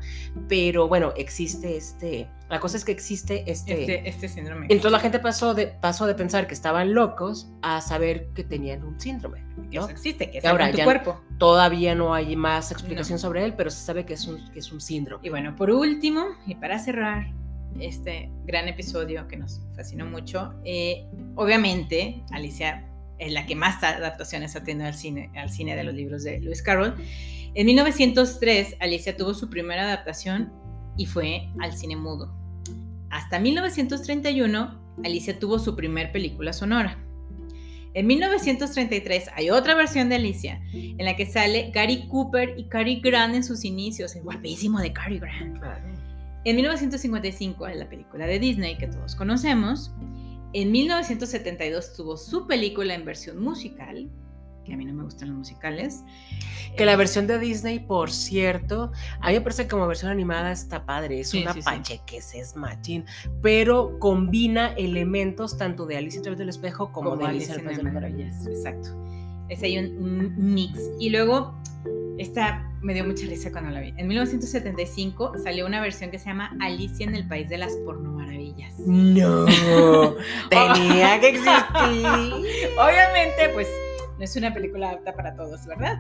pero bueno, existe este, la cosa es que existe este, este, este síndrome. entonces la gente pasó de, pasó de pensar que estaban locos a saber que tenían un síndrome. que ¿no? eso existe, que es Ahora en tu cuerpo. Todavía no hay más explicación sobre él, pero se sabe que es un, que es un síndrome. Y bueno, por último, y para cerrar este gran episodio que nos fascinó mucho, eh, obviamente Alicia es la que más adaptaciones ha tenido al cine, al cine de los libros de Lewis Carroll. En 1903, Alicia tuvo su primera adaptación y fue al cine mudo. Hasta 1931, Alicia tuvo su primer película sonora. En 1933 hay otra versión de Alicia en la que sale Gary Cooper y Cary Grant en sus inicios, el guapísimo de Cary Grant. En 1955, en la película de Disney que todos conocemos, en 1972 tuvo su película en versión musical, que a mí no me gustan los musicales. Que la versión de Disney, por cierto, a mí me parece que como versión animada está padre, es Sí, una sí, sí. pacheques, es machín, pero combina elementos tanto de Alicia a través del espejo como, de Alicia en el País de las Maravillas. Exacto. Es ahí un, un mix. Y luego, esta me dio mucha risa cuando la vi. En 1975 salió una versión que se llama Alicia en el País de las Pornomaravillas. No, tenía que existir. Obviamente, pues no es una película apta para todos, ¿verdad?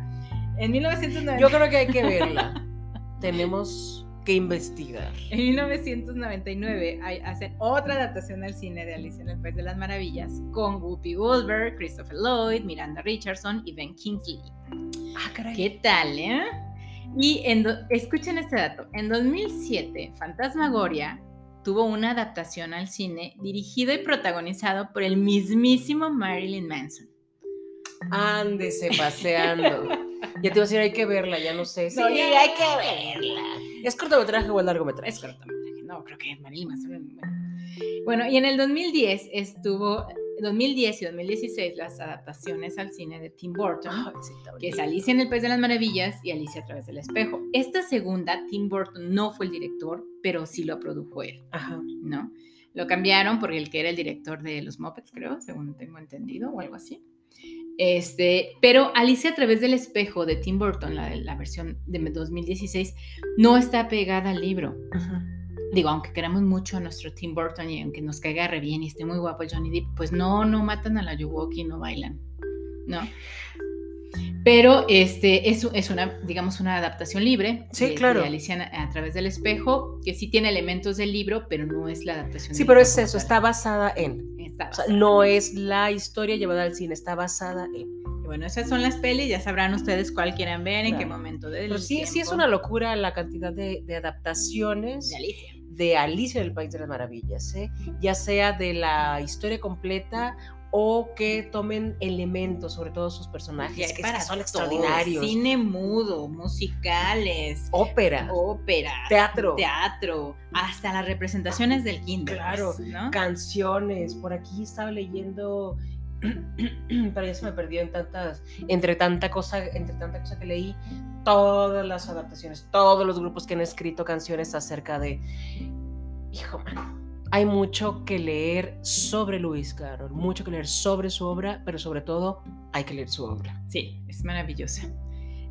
En 1990 Yo creo que hay que verla. Tenemos que investigar. En 1999 hay- hacen otra adaptación al cine de Alicia en el País de las Maravillas con Whoopi Goldberg, Christopher Lloyd, Miranda Richardson y Ben Kingsley. Ah, caray. ¿Qué tal, eh? Y en escuchen este dato. En 2007, Fantasmagoria tuvo una adaptación al cine dirigido y protagonizado por el mismísimo Marilyn Manson. Ándese paseando. Ya te iba a decir, hay que verla, ya no sé. Sí, No, ya- hay que verla. ¿Es cortometraje o es largometraje? Es cortometraje. No, creo que es Marilyn Manson. Bueno, y en el 2010 estuvo, 2010 y 2016 las adaptaciones al cine de Tim Burton. Sí, está que es. Alicia en el País de las Maravillas y Alicia a través del espejo. Esta segunda, Tim Burton no fue el director, pero sí lo produjo él, Ajá. ¿no? Lo cambiaron porque el que era el director de los Muppets, creo, según tengo entendido, o algo así. Este, pero Alicia a través del espejo de Tim Burton, la, la versión de 2016, no está pegada al libro. Ajá. Digo, aunque queramos mucho a nuestro Tim Burton y aunque nos caiga re bien y esté muy guapo Johnny Depp, pues no, no matan a la Yuwoki, no bailan, ¿no? Pero este es, es una, digamos, una adaptación libre Sí, de, claro. de Alicia a, a través del espejo, que sí tiene elementos del libro, pero no es la adaptación. Sí, pero es eso, está basada en. Está O sea, basada. no es la historia llevada al cine, está basada en. Y bueno, esas son las pelis, ya sabrán ustedes cuál quieran ver, en qué momento del Pero sí, sí es una locura la cantidad de, de adaptaciones de Alicia. De Alicia en el País de las Maravillas, ¿eh? ya sea de la historia completa o que tomen elementos, sobre todo sus personajes, que, para que son extraordinarios. Cine mudo, musicales, Ópera, ópera, teatro, teatro, hasta las representaciones del kinder. Claro, ¿no? canciones. Por aquí estaba leyendo, pero ya se me perdió en tantas, entre tanta cosa, entre tanta cosa que leí, todas las adaptaciones, todos los grupos que han escrito canciones acerca de, hijo mano, hay mucho que leer sobre Luis Carroll, mucho que leer sobre su obra, pero sobre todo hay que leer su obra. Sí, es maravillosa.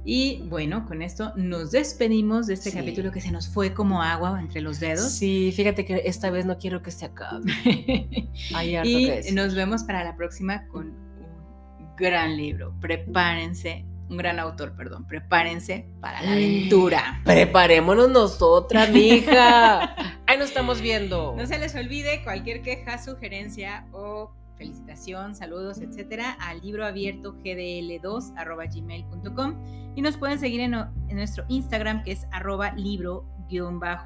Y bueno, con esto nos despedimos de este Sí. capítulo que se nos fue como agua entre los dedos. Sí, fíjate que esta vez no quiero que se acabe. Hay harto y nos vemos para la próxima con un gran libro. Prepárense, un gran autor, perdón. Prepárense para la aventura. Preparémonos nosotras, mija. Ahí nos estamos viendo. No se les olvide cualquier queja, sugerencia o felicitación, saludos, etcétera, al libro abierto gdl2 gmail.com y nos pueden seguir en, en, nuestro Instagram que es arroba libro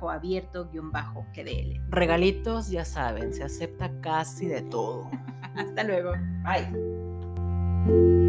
abierto gdl. Regalitos, ya saben, se acepta casi de todo. Hasta luego. Bye.